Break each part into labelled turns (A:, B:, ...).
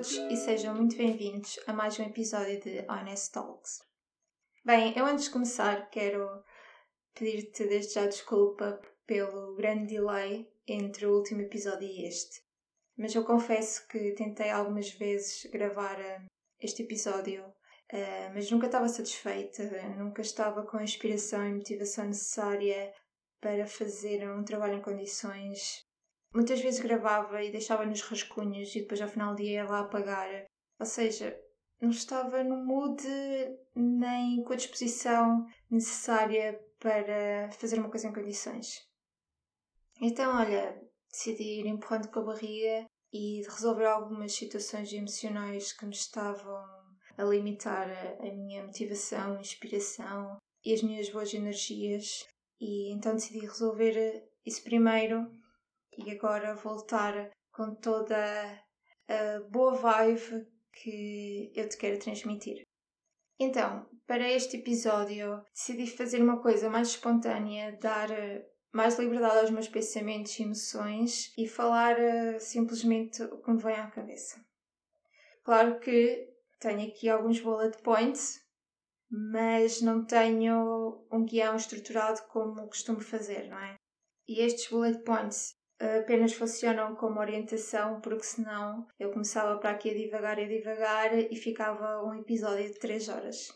A: todos e sejam muito bem-vindos a mais um episódio de Honest Talks. Bem, eu antes de começar quero pedir-te desde já desculpa pelo grande delay entre o último episódio e este. Mas eu confesso que tentei algumas vezes gravar eh, este episódio, eh, mas nunca estava satisfeita, nunca estava com a inspiração e motivação necessária para fazer um trabalho em condições Muitas vezes gravava e deixava nos rascunhos e depois ao final do dia ia lá apagar. Ou seja, não estava no mood nem com a disposição necessária para fazer uma coisa em condições. Então, olha, decidi ir empurrando com a barriga e resolver algumas situações emocionais que me estavam a limitar a, minha motivação, inspiração e as minhas boas energias. E então decidi resolver isso primeiro e agora voltar com toda a boa vibe que eu te quero transmitir. Então, para este episódio, decidi fazer uma coisa mais espontânea, dar eh, mais liberdade aos meus pensamentos e emoções e falar uh, simplesmente o que me vem à cabeça. Claro que tenho aqui alguns bullet points, mas não tenho um guião estruturado como costumo fazer, não é? E estes bullet points apenas funcionam como orientação, porque senão eu começava para aqui a divagar e a divagar e ficava um episódio de 3 horas.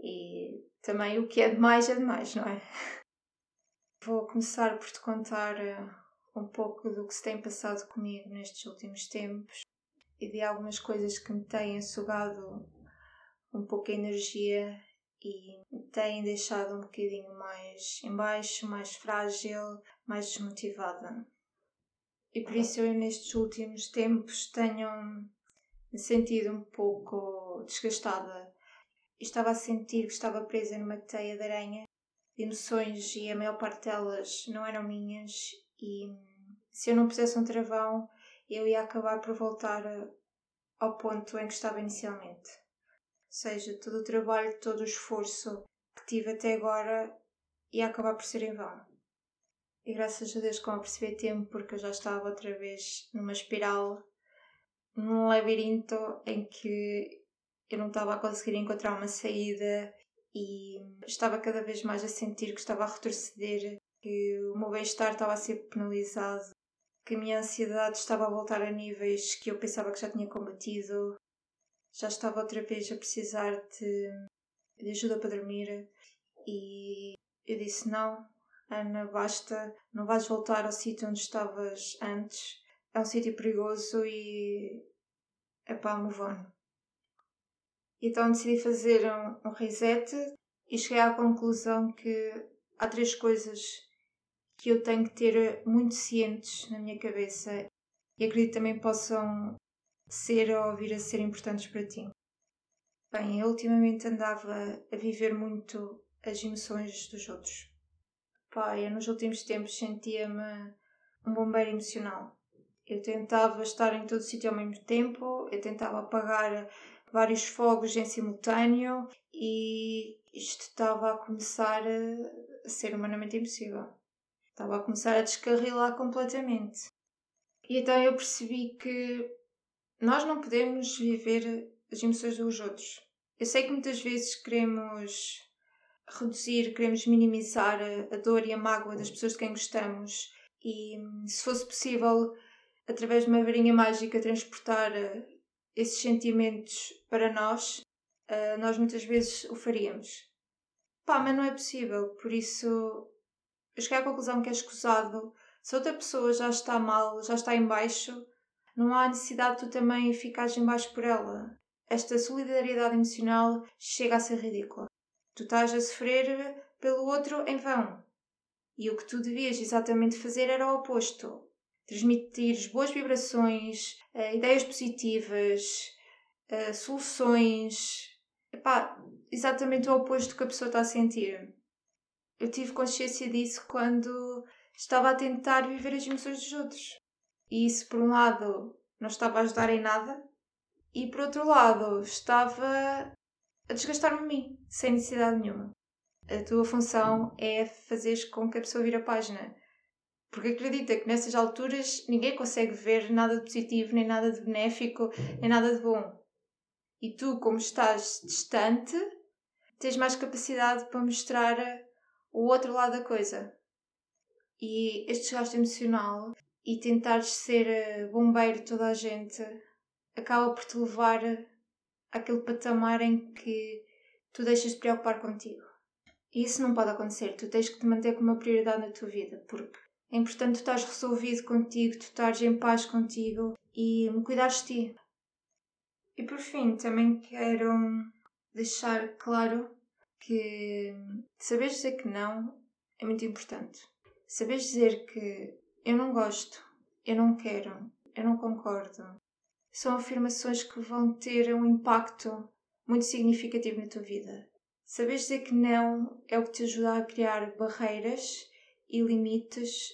A: E também o que é demais é demais, não é? Vou começar por te contar eh, um pouco do que se tem passado comigo nestes últimos tempos e de algumas coisas que me têm sugado um pouco a energia e me têm deixado um bocadinho mais embaixo, mais frágil, mais desmotivada. E por isso eu nestes últimos tempos tenho me sentido um pouco desgastada. Estava a sentir que estava presa numa teia de aranha de emoções e a maior parte delas não eram minhas e se eu não pusesse um travão eu ia acabar por voltar ao ponto em que estava inicialmente. Ou seja, todo o trabalho, todo o esforço que tive até agora ia acabar por ser em vão. E graças a Deus, como a perceber tempo, porque eu já estava outra vez numa espiral, num labirinto em que eu não estava a conseguir encontrar uma saída e estava cada vez mais a sentir que estava a retroceder, que o meu bem-estar estava a ser penalizado, que a minha ansiedade estava a voltar a níveis que eu pensava que já tinha combatido, já estava outra vez a precisar de, de ajuda para dormir e eu disse não, Ana, basta, não vais voltar ao sítio onde estavas antes. É um sítio perigoso e. é pá, move on. Então decidi fazer um, um reset e cheguei à conclusão que há três coisas que eu tenho que ter muito cientes na minha cabeça e acredito também possam ser ou vir a ser importantes para ti. Bem, eu ultimamente andava a viver muito as emoções dos outros. Pá, eu nos últimos tempos sentia-me um bombeiro emocional. Eu tentava estar em todo sítio ao mesmo tempo, eu tentava apagar vários fogos em simultâneo e isto estava a começar a ser humanamente impossível. Estava a começar a descarrilar completamente. E então eu percebi que nós não podemos viver as emoções dos outros. Eu sei que muitas vezes queremos reduzir, queremos minimizar a, dor e a mágoa das pessoas de quem gostamos e, se fosse possível, através de uma varinha mágica, transportar uh, esses sentimentos para nós, uh, nós muitas vezes o faríamos. Pá, mas não é possível, por isso eu cheguei à conclusão que é escusado. Se outra pessoa já está mal, já está em baixo, não há necessidade de tu também ficares em baixo por ela. Esta solidariedade emocional chega a ser ridícula. Tu estás a sofrer pelo outro em vão. E o que tu devias exatamente fazer era o oposto. Transmitir boas vibrações, uh, ideias positivas, uh, soluções. Epá, exatamente o oposto que a pessoa está a sentir. Eu tive consciência disso quando estava a tentar viver as emoções dos outros. E isso, por um lado, não estava a ajudar em nada, e por outro lado, estava a desgastar-me a mim, sem necessidade nenhuma. A tua função é fazer com que a pessoa vire a página. Porque acredita que nessas alturas ninguém consegue ver nada de positivo, nem nada de benéfico, nem nada de bom. E tu, como estás distante, tens mais capacidade para mostrar o outro lado da coisa. E este desgaste emocional e tentares ser bombeiro de toda a gente acaba por te levar àquele patamar em que tu deixas de preocupar contigo. E isso não pode acontecer. Tu tens que te manter como uma prioridade na tua vida, porque é importante tu estás resolvido contigo, tu estás em paz contigo e me cuidares de ti. E por fim, também quero deixar claro que saber dizer que não é muito importante. Saber dizer que eu não gosto, eu não quero, eu não concordo, são afirmações que vão ter um impacto muito significativo na tua vida. Saber dizer que não é o que te ajuda a criar barreiras e limites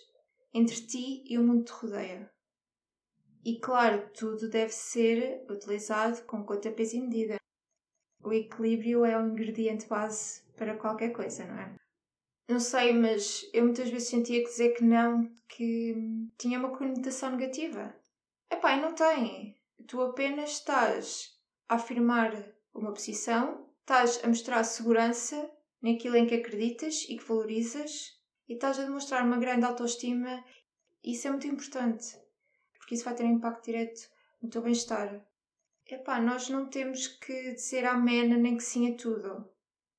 A: entre ti e o mundo que te rodeia. E claro, tudo deve ser utilizado com conta, peso e medida. O equilíbrio é um ingrediente base para qualquer coisa, não é? Não sei, mas eu muitas vezes sentia que dizer que não que tinha uma conotação negativa. Epá, não tem. Tu apenas estás a afirmar uma posição, estás a mostrar segurança naquilo em que acreditas e que valorizas e estás a demonstrar uma grande autoestima. Isso é muito importante, porque isso vai ter um impacto direto no teu bem-estar. Epá, nós não temos que dizer amém nem que sim a tudo.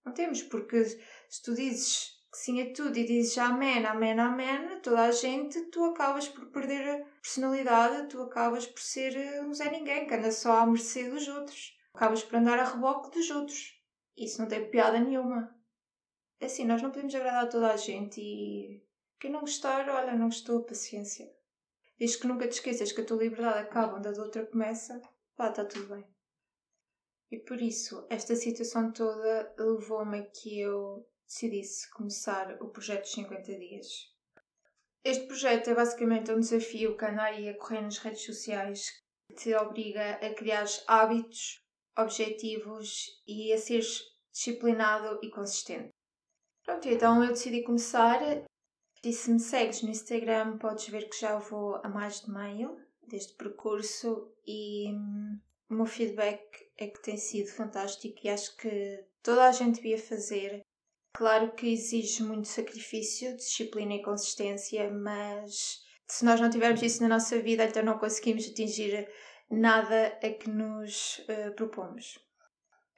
A: Não temos, porque se tu dizes que a tudo e dizes amém, amém, amém, toda a gente, tu acabas por perder a personalidade, tu acabas por ser eh, um Zé Ninguém, que anda só à mercê dos outros. Acabas por andar a reboque dos outros. Isso não tem piada nenhuma. Assim, nós não podemos agradar toda a gente e quem não gostar, olha, não gostou, paciência. Diz que nunca te esqueças que a tua liberdade acaba onde a outra começa, lá está tudo bem. E por isso, esta situação toda levou-me a que eu decidisse começar o projeto dos 50 dias. Este projeto é basicamente um desafio que anda aí a correr nas redes sociais que te obriga a criar hábitos, objetivos e a seres disciplinado e consistente. Pronto, então eu decidi começar. E se me segues no Instagram, podes ver que já vou a mais de meio deste percurso e hum, o meu feedback é que tem sido fantástico e acho que toda a gente devia fazer Claro que exige muito sacrifício, disciplina e consistência, mas se nós não tivermos isso na nossa vida, então não conseguimos atingir nada a que nos uh, propomos.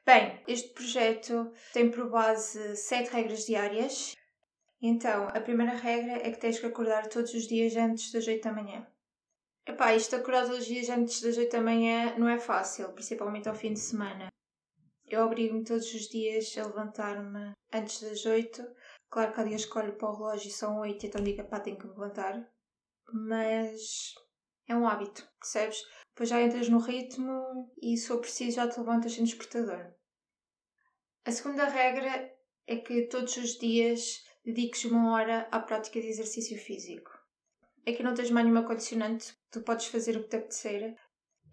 A: Bem, este projeto tem por base sete regras diárias. Então, a primeira regra é que tens que acordar todos os dias antes das 8 da manhã. Epá, isto acordar todos os dias antes das 8 da manhã não é fácil, principalmente ao fim de semana. Eu obrigo-me todos os dias a levantar-me antes das 8. Claro que há dias que olho para o relógio e são 8, então digo, pá, tenho que me levantar. Mas é um hábito, percebes? Depois já entras no ritmo e se for preciso já te levantas sem despertador. A segunda regra é que todos os dias dediques uma hora à prática de exercício físico. Aqui não tens mais nenhuma condicionante, tu podes fazer o que te apetecer.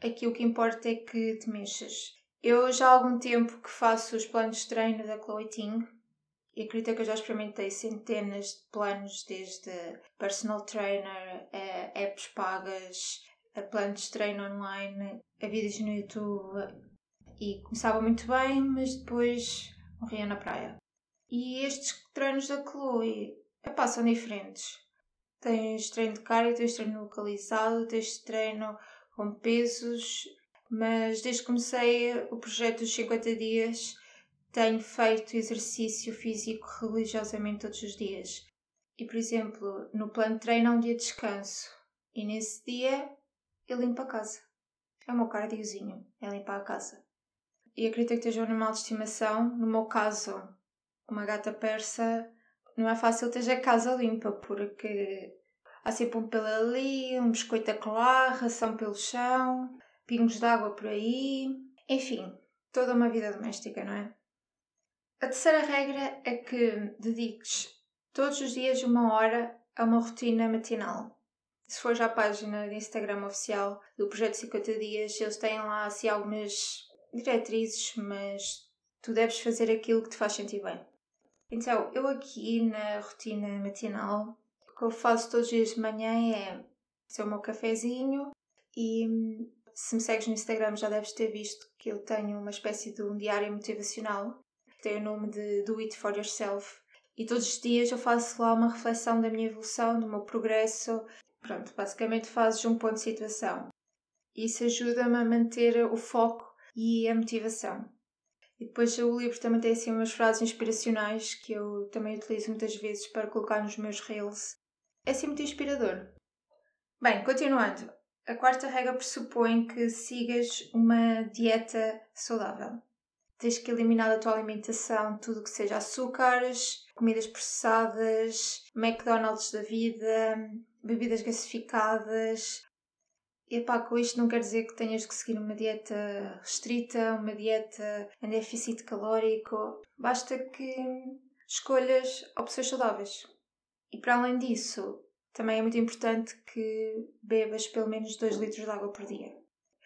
A: Aqui o que importa é que te mexas. Eu já há algum tempo que faço os planos de treino da Chloe Ting e acredito que eu já experimentei centenas de planos, desde personal trainer, a apps pagas, a planos de treino online, a vídeos no YouTube e começava muito bem, mas depois morria na praia. E estes treinos da Chloe epá, são diferentes. Tens treino de cardio, tens treino localizado, tens treino com pesos mas desde que comecei o projeto dos 50 dias tenho feito exercício físico religiosamente todos os dias. E, por exemplo, no plano de treino há um dia de descanso e nesse dia eu limpo a casa. É o meu cardiozinho, é limpar a casa. E acredito que esteja um animal de estimação. No meu caso, uma gata persa, não é fácil ter a casa limpa porque há sempre um pelo ali, um biscoito a colar, ração pelo chão, pingos de água por aí, enfim, toda uma vida doméstica, não é? A terceira regra é que dediques todos os dias uma hora a uma rotina matinal. Se fores à página de Instagram oficial do Projeto 50 Dias, eles têm lá assim algumas diretrizes, mas tu deves fazer aquilo que te faz sentir bem. Então, eu aqui na rotina matinal O que eu faço todos os dias de manhã é fazer o meu cafezinho e se me segues no Instagram já deves ter visto que eu tenho uma espécie de um diário motivacional que tem o nome de Do It For Yourself e todos os dias eu faço lá uma reflexão da minha evolução, do meu progresso. Pronto, basicamente fazes um ponto de situação. Isso ajuda-me a manter o foco e a motivação. E depois o livro também tem assim umas frases inspiracionais que eu também utilizo muitas vezes para colocar nos meus reels. É assim muito inspirador. Bem, continuando. A quarta regra pressupõe que sigas uma dieta saudável. Tens que eliminar da tua alimentação tudo que seja açúcares, comidas processadas, McDonald's da vida, bebidas gasificadas. E pá, com isto não quer dizer que tenhas que seguir uma dieta restrita, uma dieta em déficit calórico. Basta que escolhas opções saudáveis. E para além disso, também é muito importante que bebas pelo menos 2 litros de água por dia.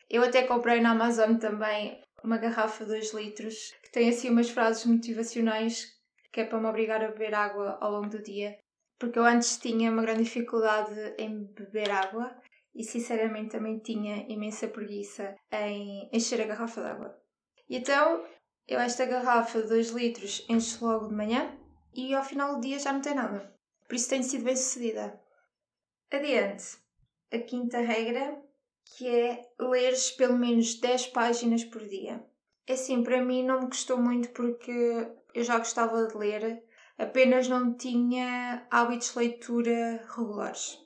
A: Eu até comprei na Amazon também uma garrafa de 2 litros que tem assim umas frases motivacionais que é para me obrigar a beber água ao longo do dia. Porque eu antes tinha uma grande dificuldade em beber água e sinceramente também tinha imensa preguiça em encher a garrafa de água. E então eu esta garrafa de 2 litros encho logo de manhã e ao final do dia já não tem nada. Por isso tenho sido bem sucedida. Adiante. A quinta regra, que é leres pelo menos 10 páginas por dia. É assim, para mim não me custou muito porque eu já gostava de ler, apenas não tinha hábitos de leitura regulares.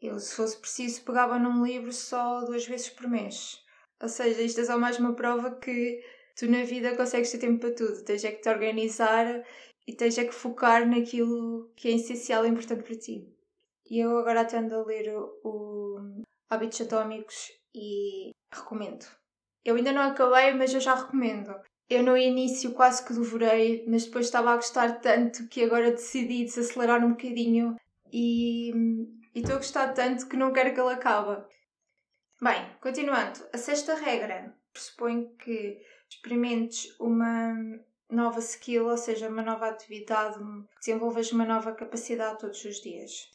A: Eu, se fosse preciso, pegava num livro só duas vezes por mês. Ou seja, isto é só mais uma prova que tu na vida consegues ter tempo para tudo. Tens é que te organizar e tens é que focar naquilo que é essencial e importante para ti. E eu agora tendo a ler o, o Hábitos Atómicos e recomendo. Eu ainda não acabei, mas eu já recomendo. Eu no início quase que devorei, mas depois estava a gostar tanto que agora decidi desacelerar um bocadinho e estou a gostar tanto que não quero que ele acabe. Bem, continuando. A sexta regra pressupõe que experimentes uma nova skill, ou seja, uma nova atividade, desenvolvas uma nova capacidade todos os dias.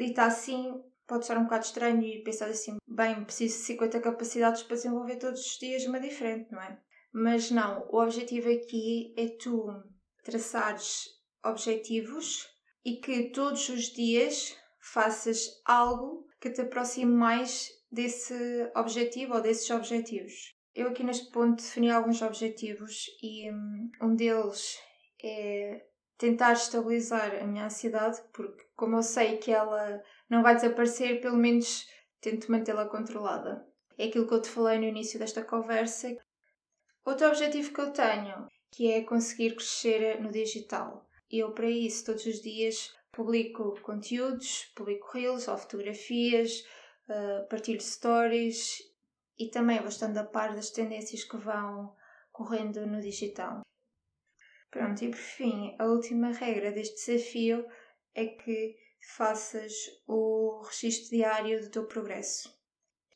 A: Dita assim, pode ser um bocado estranho e pensar assim, bem, preciso de 50 capacidades para desenvolver todos os dias uma diferente, não é? Mas não, o objetivo aqui é tu traçares objetivos e que todos os dias faças algo que te aproxime mais desse objetivo ou desses objetivos. Eu aqui neste ponto defini alguns objetivos e hum, um deles é tentar estabilizar a minha ansiedade, porque como eu sei que ela não vai desaparecer, pelo menos tento mantê-la controlada. É aquilo que eu te falei no início desta conversa. Outro objetivo que eu tenho, que é conseguir crescer no digital. Eu, para isso, todos os dias publico conteúdos, publico reels ou fotografias, uh, partilho stories e também vou estando a par das tendências que vão correndo no digital. Pronto, e por fim, a última regra deste desafio é que faças o registro diário do teu progresso.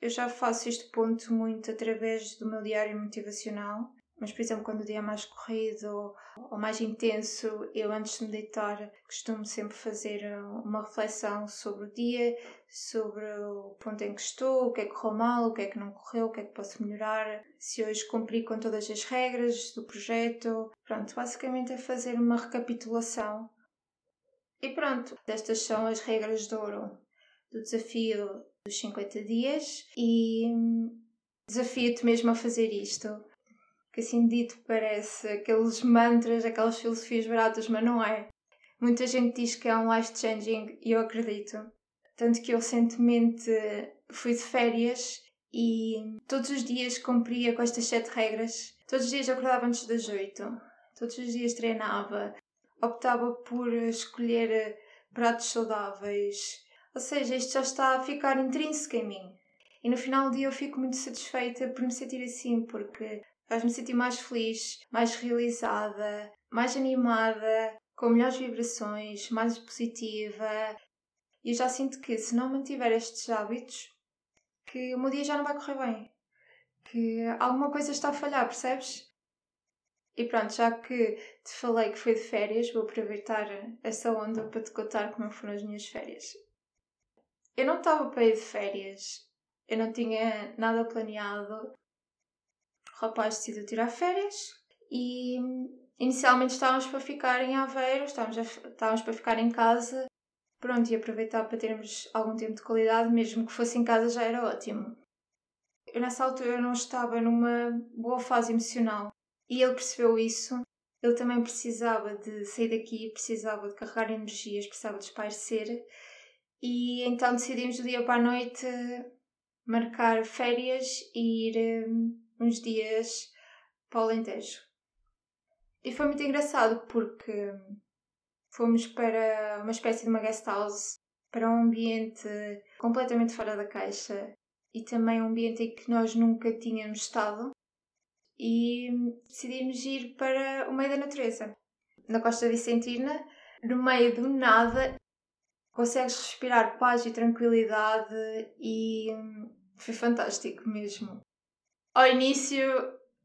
A: Eu já faço este ponto muito através do meu diário motivacional, mas, por exemplo, quando o dia é mais corrido ou mais intenso, eu antes de meditar costumo sempre fazer uh, uma reflexão sobre o dia, sobre o ponto em que estou, o que é que correu mal, o que é que não correu, o que é que posso melhorar, se hoje cumpri com todas as regras do projeto. Pronto, basicamente é fazer uma recapitulação. E pronto, estas são as regras de ouro do desafio dos 50 dias e hum, desafio-te mesmo a fazer isto que assim dito parece aqueles mantras, aquelas filosofias baratas, mas não é. Muita gente diz que é um life changing e eu acredito. Tanto que eu recentemente fui de férias e todos os dias cumpria com estas sete regras. Todos os dias acordava antes das oito. Todos os dias treinava. Optava por escolher pratos saudáveis. Ou seja, isto já está a ficar intrínseco em mim. E no final do dia eu fico muito satisfeita por me sentir assim, porque faz-me sentir mais feliz, mais realizada, mais animada, com melhores vibrações, mais positiva. E eu já sinto que se não mantiver estes hábitos, que o meu dia já não vai correr bem. Que alguma coisa está a falhar, percebes? E pronto, já que te falei que foi de férias, vou aproveitar essa onda para te contar como foram as minhas férias. Eu não estava para ir de férias, eu não tinha nada planeado. O rapaz decidiu tirar férias e inicialmente estávamos para ficar em Aveiro, estávamos, a, estávamos para ficar em casa, pronto, e aproveitar para termos algum tempo de qualidade, mesmo que fosse em casa já era ótimo. Eu nessa altura não estava numa boa fase emocional e ele percebeu isso. Ele também precisava de sair daqui, precisava de carregar energias, precisava de espairecer. E então decidimos do dia para a noite marcar férias e ir um, uns dias para o Alentejo. E foi muito engraçado porque fomos para uma espécie de uma guest house, para um ambiente completamente fora da caixa e também um ambiente em que nós nunca tínhamos estado e decidimos ir para o meio da natureza. Na Costa Vicentina, no meio do nada, consegues respirar paz e tranquilidade e foi fantástico mesmo. Ao início,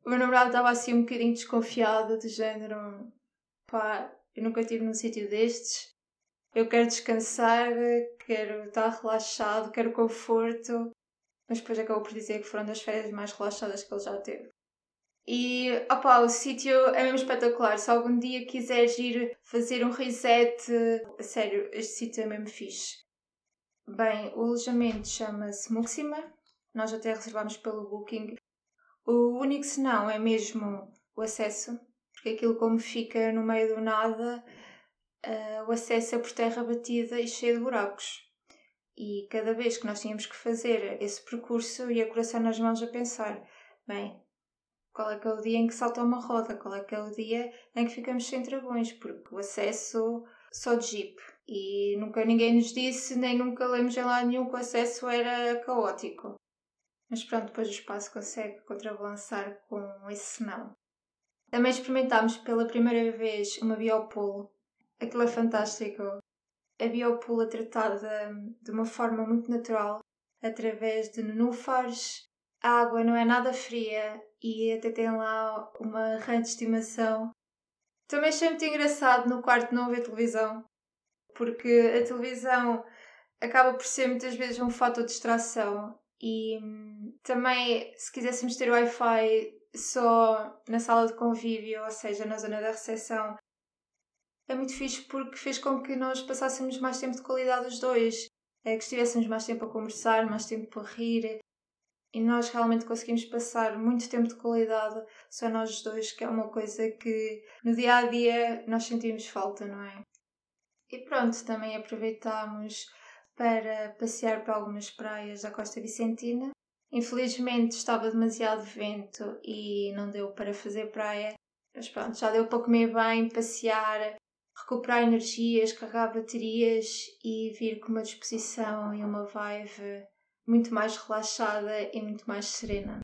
A: o meu namorado estava assim um bocadinho desconfiado, do género, pá, eu nunca estive num sítio destes, eu quero descansar, quero estar relaxado, quero conforto, mas depois acabou por dizer que foram das férias mais relaxadas que ele já teve. E opa, o sítio é mesmo espetacular. Se algum dia quiseres ir fazer um reset, a sério, este sítio é mesmo fixe. Bem, o alojamento chama-se Muxima. Nós até reservamos pelo Booking. O único senão é mesmo o acesso, porque aquilo como fica no meio do nada, uh, o acesso é por terra batida e cheio de buracos. E cada vez que nós tínhamos que fazer esse percurso, ia coração nas mãos a pensar: bem, qual é que é o dia em que salta uma roda? Qual é que é o dia em que ficamos sem travões? Porque o acesso só de jeep. E nunca ninguém nos disse, nem nunca lemos em lado nenhum que o acesso era caótico. Mas pronto, depois o espaço consegue contrabalançar com esse não. Também experimentámos pela primeira vez uma biopolo. Aquilo é fantástico. A biopolo é tratada de uma forma muito natural, através de nenúfares, a água não é nada fria e até tem lá uma rã de estimação. Também achei muito engraçado no quarto não haver televisão, porque a televisão acaba por ser muitas vezes um fator de distração e também se quiséssemos ter Wi-Fi só na sala de convívio, ou seja, na zona da recepção, é muito fixe porque fez com que nós passássemos mais tempo de qualidade os dois, é, que estivéssemos mais tempo a conversar, mais tempo para rir, e nós realmente conseguimos passar muito tempo de qualidade só nós os dois, que é uma coisa que no dia a dia nós sentimos falta, não é? E pronto, também aproveitámos para passear para algumas praias da Costa Vicentina. Infelizmente estava demasiado vento e não deu para fazer praia, mas pronto, já deu para comer bem, passear, recuperar energias, carregar baterias e vir com uma disposição e uma vibe muito mais relaxada e muito mais serena.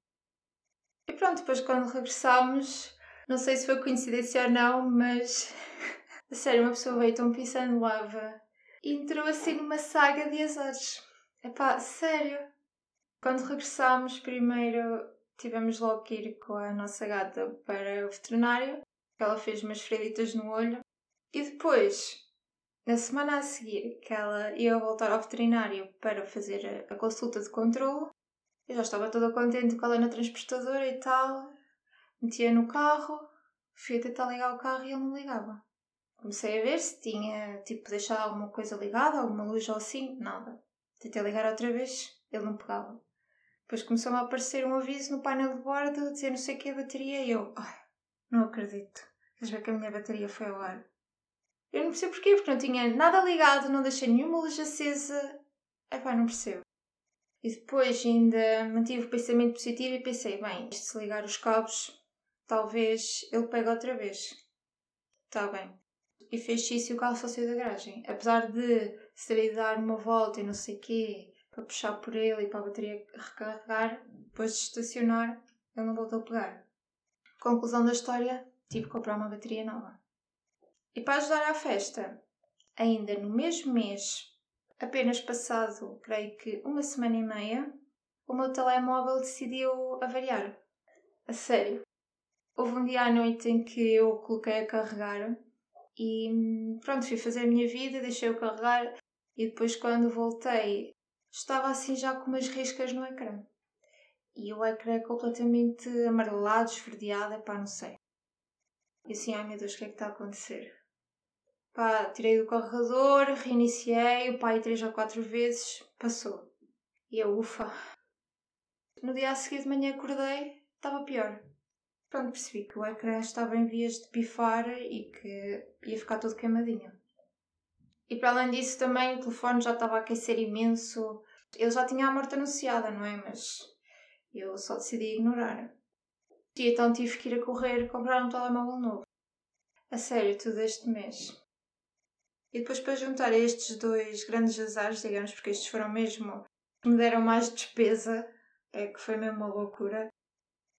A: E pronto, depois quando regressámos, não sei se foi coincidência ou não, mas a sério, uma pessoa veio tão pisando lava entrou assim numa saga de azares. Epá, sério. Quando regressámos, primeiro tivemos logo que ir com a nossa gata para o veterinário, que ela fez umas freditas no olho. E depois na semana a seguir, que ela ia voltar ao veterinário para fazer a, consulta de controle, eu já estava toda contente com ela na transportadora e tal. Metia no carro, fui tentar ligar o carro e ele não ligava. Comecei a ver se tinha, tipo, deixado alguma coisa ligada, alguma luz ou assim, nada. Tentei ligar outra vez, ele não pegava. Depois começou-me a aparecer um aviso no painel de bordo, dizer não sei que a bateria, e eu, não acredito. Queres ver que a minha bateria foi ao ar? Eu não percebo porquê, porque não tinha nada ligado, não deixei nenhuma luz acesa. Epá, não percebo. E depois ainda mantive o pensamento positivo e pensei, bem, se ligar os cabos, talvez ele pegue outra vez. Está bem. E fez e o carro só saiu da garagem. Apesar de se ter dar uma volta e não sei o quê, para puxar por ele e para a bateria recarregar, depois de estacionar, ele não voltou a pegar. Conclusão da história, tive que comprar uma bateria nova. E para ajudar à festa, ainda no mesmo mês, apenas passado, creio que uma semana e meia, o meu telemóvel decidiu avariar. A sério. houve um dia à noite em que eu coloquei a carregar e pronto, fui fazer a minha vida, deixei-o carregar e depois quando voltei estava assim já com umas riscas no ecrã. E o ecrã é completamente amarelado, esverdeado, pá, não sei. E assim, ai meu Deus, o que é que está a acontecer? Pá, tirei do carregador, reiniciei, o pai três ou quatro vezes, passou. E eu, ufa. No dia a seguir de manhã acordei, estava pior. Pronto, percebi que o ecrã estava em vias de pifar e que ia ficar todo queimadinho. E para além disso também o telefone já estava a aquecer imenso. Ele já tinha a morte anunciada, não é? Mas eu só decidi ignorar. E então tive que ir a correr comprar um telemóvel novo. A sério, tudo este mês. E depois para juntar estes dois grandes azares, digamos, porque estes foram mesmo que me deram mais despesa, é que foi mesmo uma loucura.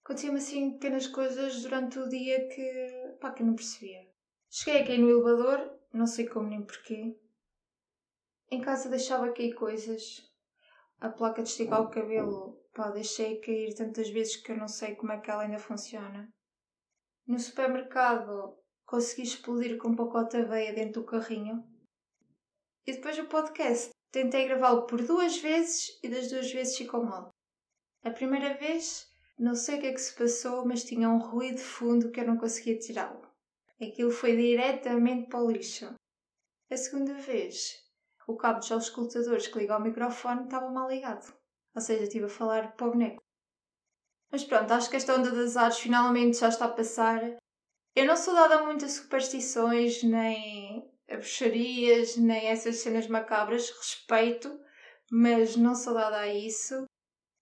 A: Aconteciam-me assim pequenas coisas durante o dia que, pá, que eu não percebia. Cheguei aqui no elevador, não sei como nem porquê. Em casa deixava cair coisas. A placa de esticar o cabelo, pá, deixei cair tantas vezes que eu não sei como é que ela ainda funciona. No supermercado consegui explodir com um pacote de aveia dentro do carrinho. E depois o podcast. Tentei gravá-lo por duas vezes e das duas vezes ficou mal. A primeira vez, não sei o que é que se passou, mas tinha um ruído fundo que eu não conseguia tirá-lo. Aquilo foi diretamente para o lixo. A segunda vez, o cabo dos auscultadores que liga ao microfone estava mal ligado. Ou seja, estive a falar para o boneco. Mas pronto, acho que esta onda das artes finalmente já está a passar. Eu não sou dada a muitas superstições, nem a bruxarias, nem essas cenas macabras. Respeito, mas não sou dada a isso.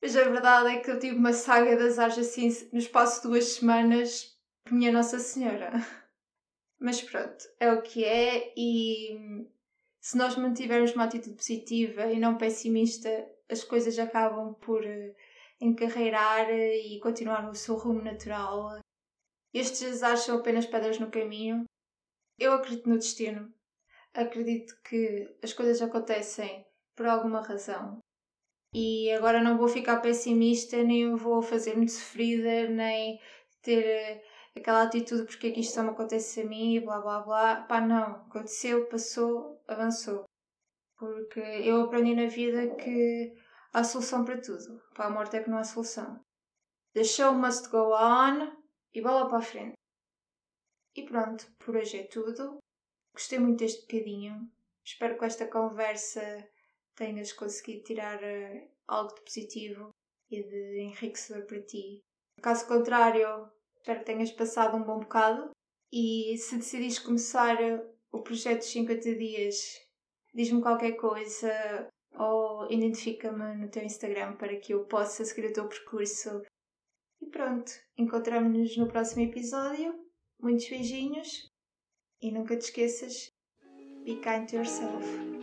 A: Mas a verdade é que eu tive uma saga das artes assim no espaço de duas semanas. Minha Nossa Senhora. Mas pronto, é o que é e se nós mantivermos uma atitude positiva e não pessimista, as coisas acabam por eh, encarreirar eh, e continuar no seu rumo natural. Estes azares são apenas pedras no caminho. Eu acredito no destino. Acredito que as coisas acontecem por alguma razão. E agora não vou ficar pessimista, nem vou fazer muito sofrida, nem ter eh, aquela atitude porque é que isto só me acontece a mim e blá blá blá. Pá, não. Aconteceu, passou, avançou. Porque eu aprendi na vida que há solução para tudo. Para a morte é que não há solução. The show must go on e bola para a frente. E pronto, por hoje é tudo. Gostei muito deste bocadinho. Espero que esta conversa tenhas conseguido tirar uh, algo de positivo e de enriquecedor para ti. Caso contrário, Espero que tenhas passado um bom bocado. E se decidires começar o projeto de 50 dias, diz-me qualquer coisa ou identifica-me no teu Instagram para que eu possa seguir o teu percurso. E pronto, encontramos-nos no próximo episódio. Muitos beijinhos e nunca te esqueças: be kind to yourself.